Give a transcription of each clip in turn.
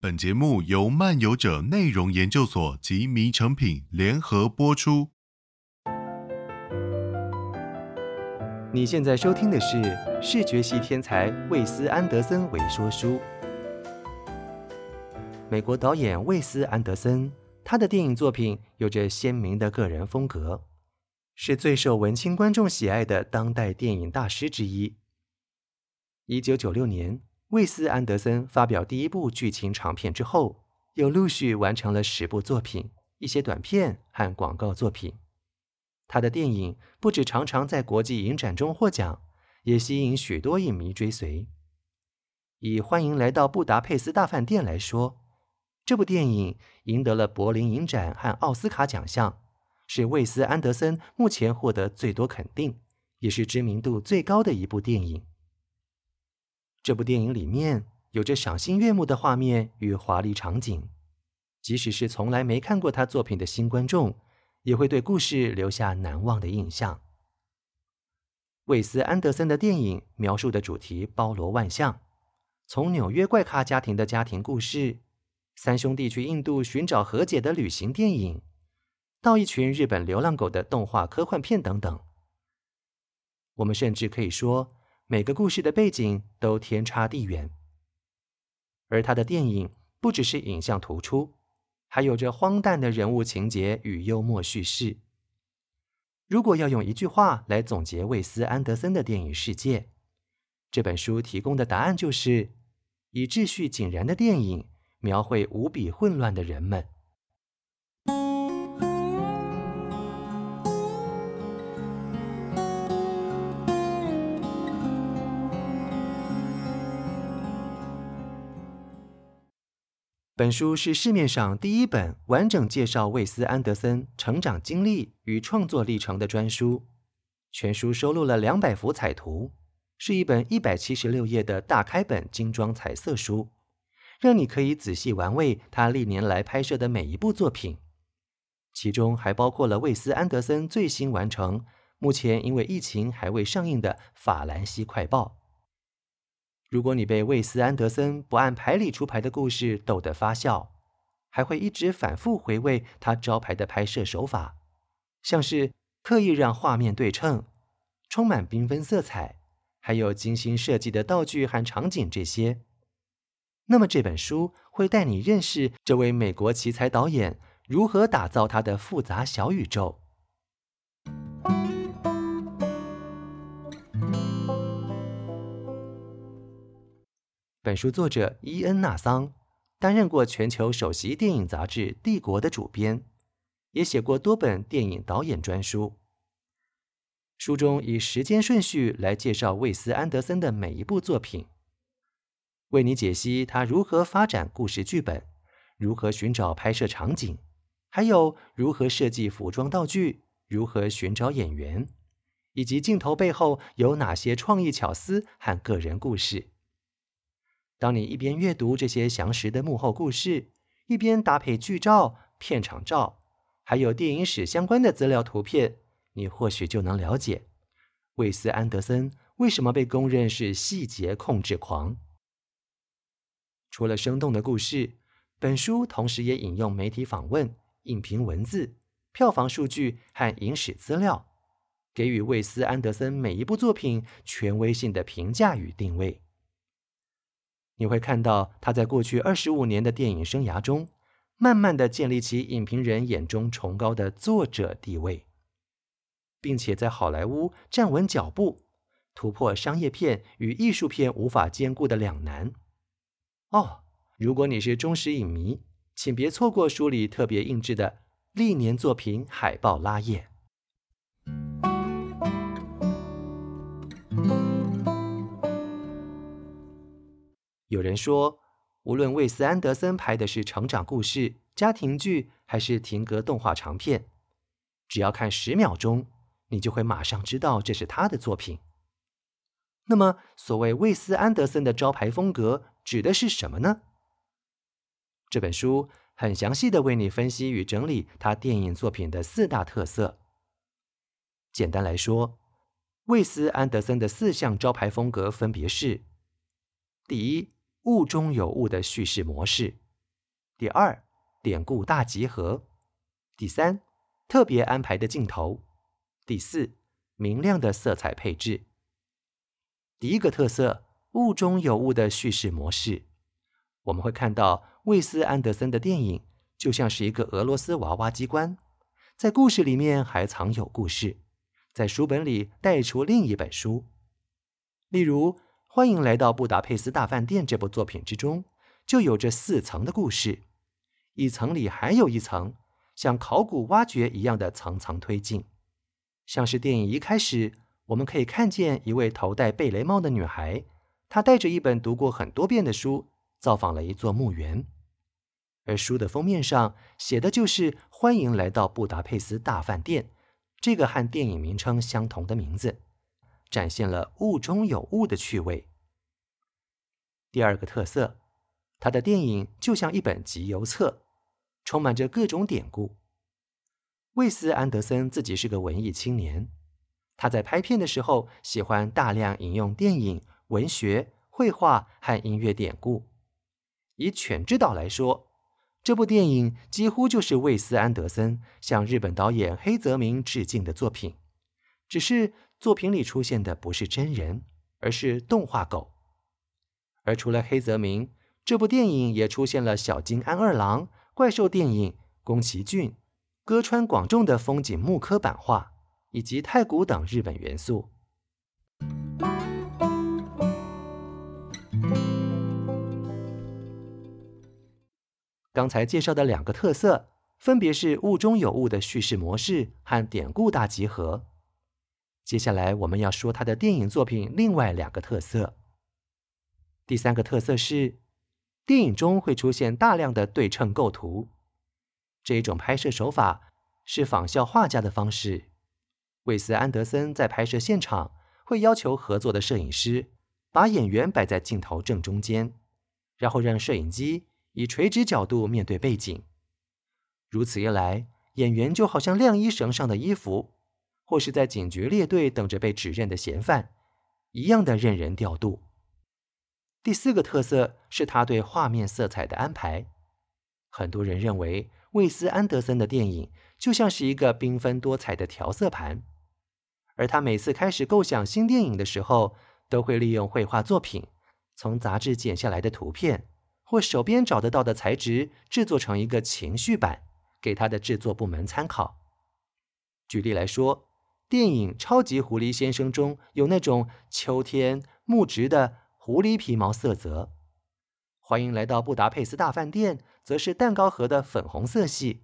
本节目由漫游者内容研究所及迷诚品联合播出。你现在收听的是视觉系天才魏斯安德森为说书。美国导演魏斯安德森，他的电影作品有着鲜明的个人风格，是最受文青观众喜爱的当代电影大师之一。一九九六年。魏斯安德森发表第一部剧情长片之后，又陆续完成了十部作品、一些短片和广告作品。他的电影不止常常在国际影展中获奖，也吸引许多影迷追随。以《欢迎来到布达佩斯大饭店》来说，这部电影赢得了柏林影展和奥斯卡奖项，是魏斯安德森目前获得最多肯定，也是知名度最高的一部电影。这部电影里面有着赏心悦目的画面与华丽场景，即使是从来没看过他作品的新观众，也会对故事留下难忘的印象。魏斯安德森的电影描述的主题包罗万象，从纽约怪咖家庭的家庭故事，三兄弟去印度寻找和解的旅行电影，到一群日本流浪狗的动画科幻片等等。我们甚至可以说，每个故事的背景都天差地远，而他的电影不只是影像突出，还有着荒诞的人物情节与幽默叙事。如果要用一句话来总结魏斯安德森的电影世界，这本书提供的答案就是：以秩序井然的电影描绘无比混乱的人们。本书是市面上第一本完整介绍魏斯安德森成长经历与创作历程的专书，全书收录了两百幅彩图，是一本一百七十六页的大开本精装彩色书，让你可以仔细玩味他历年来拍摄的每一部作品，其中还包括了魏斯安德森最新完成、目前因为疫情还未上映的《法兰西快报》。如果你被魏斯安德森不按牌理出牌的故事逗得发笑，还会一直反复回味他招牌的拍摄手法，像是刻意让画面对称、充满缤纷色彩，还有精心设计的道具和场景这些，那么这本书会带你认识这位美国奇才导演如何打造他的复杂小宇宙。本书作者伊恩·纳桑担任过全球首席电影杂志《帝国》的主编，也写过多本电影导演专书。书中以时间顺序来介绍魏斯安德森的每一部作品，为你解析他如何发展故事剧本，如何寻找拍摄场景，还有如何设计服装道具，如何寻找演员，以及镜头背后有哪些创意巧思和个人故事。当你一边阅读这些详实的幕后故事，一边搭配剧照、片场照，还有电影史相关的资料图片，你或许就能了解魏斯安德森为什么被公认是细节控制狂。除了生动的故事，本书同时也引用媒体访问、影评文字、票房数据和影史资料，给予魏斯安德森每一部作品权威性的评价与定位。你会看到他在过去二十五年的电影生涯中，慢慢的建立起影评人眼中崇高的作者地位，并且在好莱坞站稳脚步，突破商业片与艺术片无法兼顾的两难。哦，如果你是忠实影迷，请别错过书里特别印制的历年作品海报拉页。有人说，无论魏斯安德森拍的是成长故事、家庭剧，还是停格动画长片，只要看十秒钟，你就会马上知道这是他的作品。那么，所谓魏斯安德森的招牌风格指的是什么呢？这本书很详细地为你分析与整理他电影作品的四大特色。简单来说，魏斯安德森的四项招牌风格分别是：第一，物中有物的叙事模式，第二，典故大集合；第三，特别安排的镜头；第四，明亮的色彩配置。第一个特色，物中有物的叙事模式。我们会看到魏斯安德森的电影就像是一个俄罗斯娃娃机关，在故事里面还藏有故事，在书本里带出另一本书。例如，《欢迎来到布达佩斯大饭店》这部作品之中，就有着四层的故事，一层里还有一层，像考古挖掘一样的层层推进。像是电影一开始，我们可以看见一位头戴贝雷帽的女孩，她带着一本读过很多遍的书。造访了一座墓园，而书的封面上写的就是“欢迎来到布达佩斯大饭店”这个和电影名称相同的名字，展现了物中有物的趣味。第二个特色，他的电影就像一本集邮册，充满着各种典故。魏斯安德森自己是个文艺青年，他在拍片的时候喜欢大量引用电影、文学、绘画和音乐典故。以《犬之岛》来说，这部电影几乎就是魏斯安德森向日本导演黑泽明致敬的作品，只是作品里出现的不是真人，而是动画狗。而除了黑泽明，这部电影也出现了小津安二郎、怪兽电影、宫崎骏、歌川广重的风景木刻版画，以及太古等日本元素。刚才介绍的两个特色，分别是物中有物的叙事模式和典故大集合。接下来我们要说他的电影作品另外两个特色。第三个特色是，电影中会出现大量的对称构图，这一种拍摄手法是仿效画家的方式。魏斯安德森在拍摄现场会要求合作的摄影师把演员摆在镜头正中间，然后让摄影机。以垂直角度面对背景，如此一来，演员就好像晾衣绳上的衣服，或是在警局列队等着被指认的嫌犯，一样的任人调度。第四个特色是他对画面色彩的安排。很多人认为，魏斯安德森的电影就像是一个缤纷多彩的调色盘，而他每次开始构想新电影的时候，都会利用绘画作品，从杂志剪下来的图片。或手边找得到的材质制作成一个情绪版，给他的制作部门参考。举例来说，电影《超级狐狸先生》中有那种秋天木质的狐狸皮毛色泽，欢迎来到布达佩斯大饭店，则是蛋糕盒的粉红色系，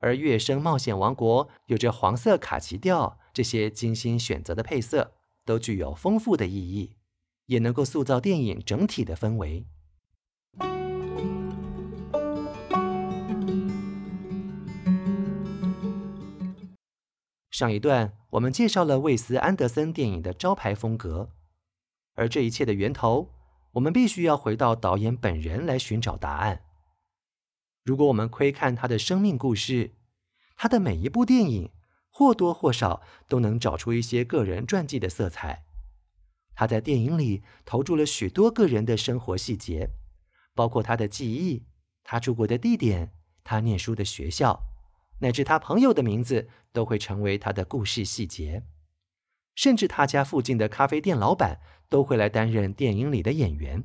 而《乐声冒险王国》有着黄色卡其调，这些精心选择的配色都具有丰富的意义，也能够塑造电影整体的氛围。上一段我们介绍了魏斯安德森电影的招牌风格，而这一切的源头，我们必须要回到导演本人来寻找答案。如果我们窥看他的生命故事，他的每一部电影或多或少都能找出一些个人传记的色彩。他在电影里投注了许多个人的生活细节，包括他的记忆、他住过的地点、他念书的学校。乃至他朋友的名字都会成为他的故事细节，甚至他家附近的咖啡店老板都会来担任电影里的演员。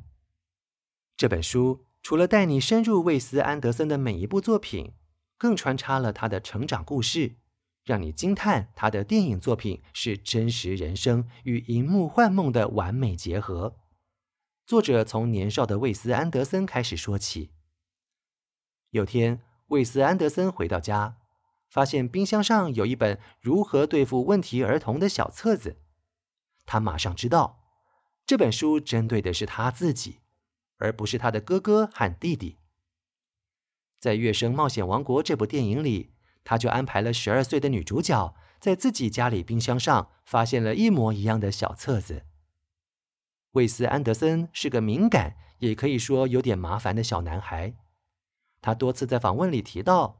这本书除了带你深入魏斯安德森的每一部作品，更穿插了他的成长故事，让你惊叹他的电影作品是真实人生与银幕幻梦的完美结合。作者从年少的魏斯安德森开始说起。有天，魏斯安德森回到家。发现冰箱上有一本如何对付问题儿童的小册子，他马上知道这本书针对的是他自己，而不是他的哥哥和弟弟。在《乐声冒险王国》这部电影里，他就安排了十二岁的女主角在自己家里冰箱上发现了一模一样的小册子。魏斯安德森是个敏感，也可以说有点麻烦的小男孩，他多次在访问里提到。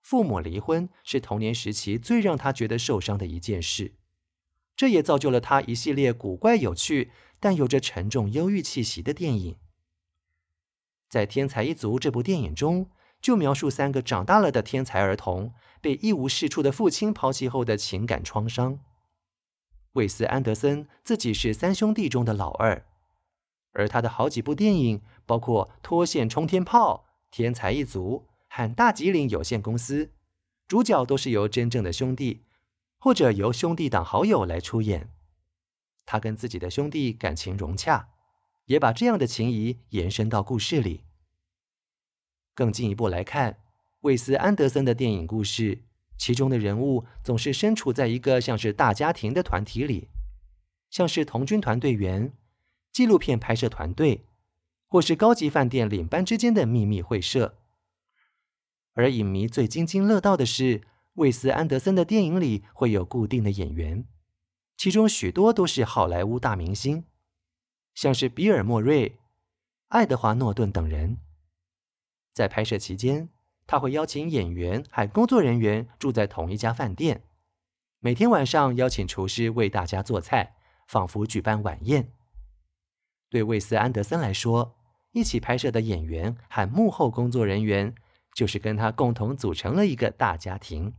父母离婚是童年时期最让他觉得受伤的一件事，这也造就了他一系列古怪有趣但有着沉重忧郁气息的电影。在《天才一族》这部电影中，就描述三个长大了的天才儿童被一无是处的父亲抛弃后的情感创伤。韦斯·安德森自己是三兄弟中的老二，而他的好几部电影，包括《脱线冲天炮》《天才一族》和《大吉岭有限公司》，主角都是由真正的兄弟或者由兄弟党好友来出演。他跟自己的兄弟感情融洽，也把这样的情谊延伸到故事里。更进一步来看，韦斯·安德森的电影故事。其中的人物总是身处在一个像是大家庭的团体里，像是童军团队员、纪录片拍摄团队，或是高级饭店领班之间的秘密会社。而影迷最津津乐道的是，魏斯·安德森的电影里会有固定的演员，其中许多都是好莱坞大明星，像是比尔·莫瑞、爱德华·诺顿等人。在拍摄期间，他会邀请演员和工作人员住在同一家饭店，每天晚上邀请厨师为大家做菜，仿佛举办晚宴。对魏斯·安德森来说，一起拍摄的演员和幕后工作人员就是跟他共同组成了一个大家庭。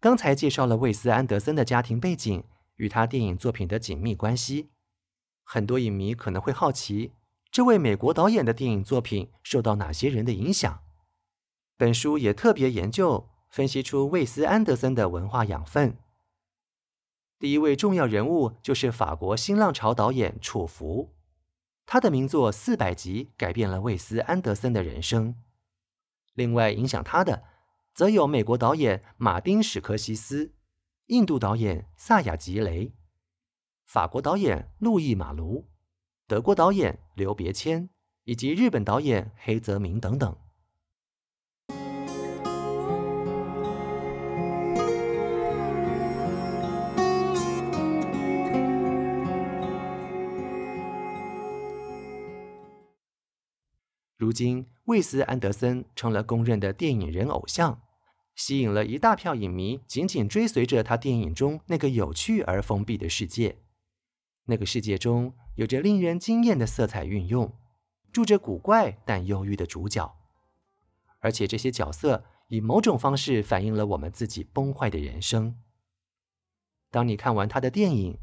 刚才介绍了魏斯·安德森的家庭背景与他电影作品的紧密关系。很多影迷可能会好奇，这位美国导演的电影作品受到哪些人的影响？本书也特别研究分析出魏斯·安德森的文化养分。第一位重要人物就是法国新浪潮导演楚浮，他的名作《四百集》改变了魏斯·安德森的人生。另外，影响他的则有美国导演马丁·史科西斯、印度导演萨亚吉雷。法国导演路易·马卢、德国导演刘别谦以及日本导演黑泽明等等。如今，魏斯·安德森成了公认的电影人偶像，吸引了一大票影迷，紧紧追随着他电影中那个有趣而封闭的世界。那个世界中有着令人惊艳的色彩运用，住着古怪但忧郁的主角，而且这些角色以某种方式反映了我们自己崩坏的人生。当你看完他的电影，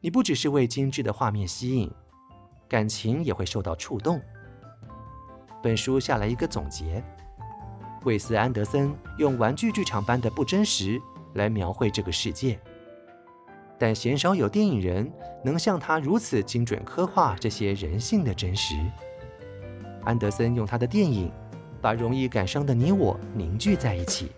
你不只是为精致的画面吸引，感情也会受到触动。本书下来一个总结：韦斯·安德森用玩具剧场般的不真实来描绘这个世界。但鲜少有电影人能像他如此精准刻画这些人性的真实。安德森用他的电影，把容易感伤的你我凝聚在一起。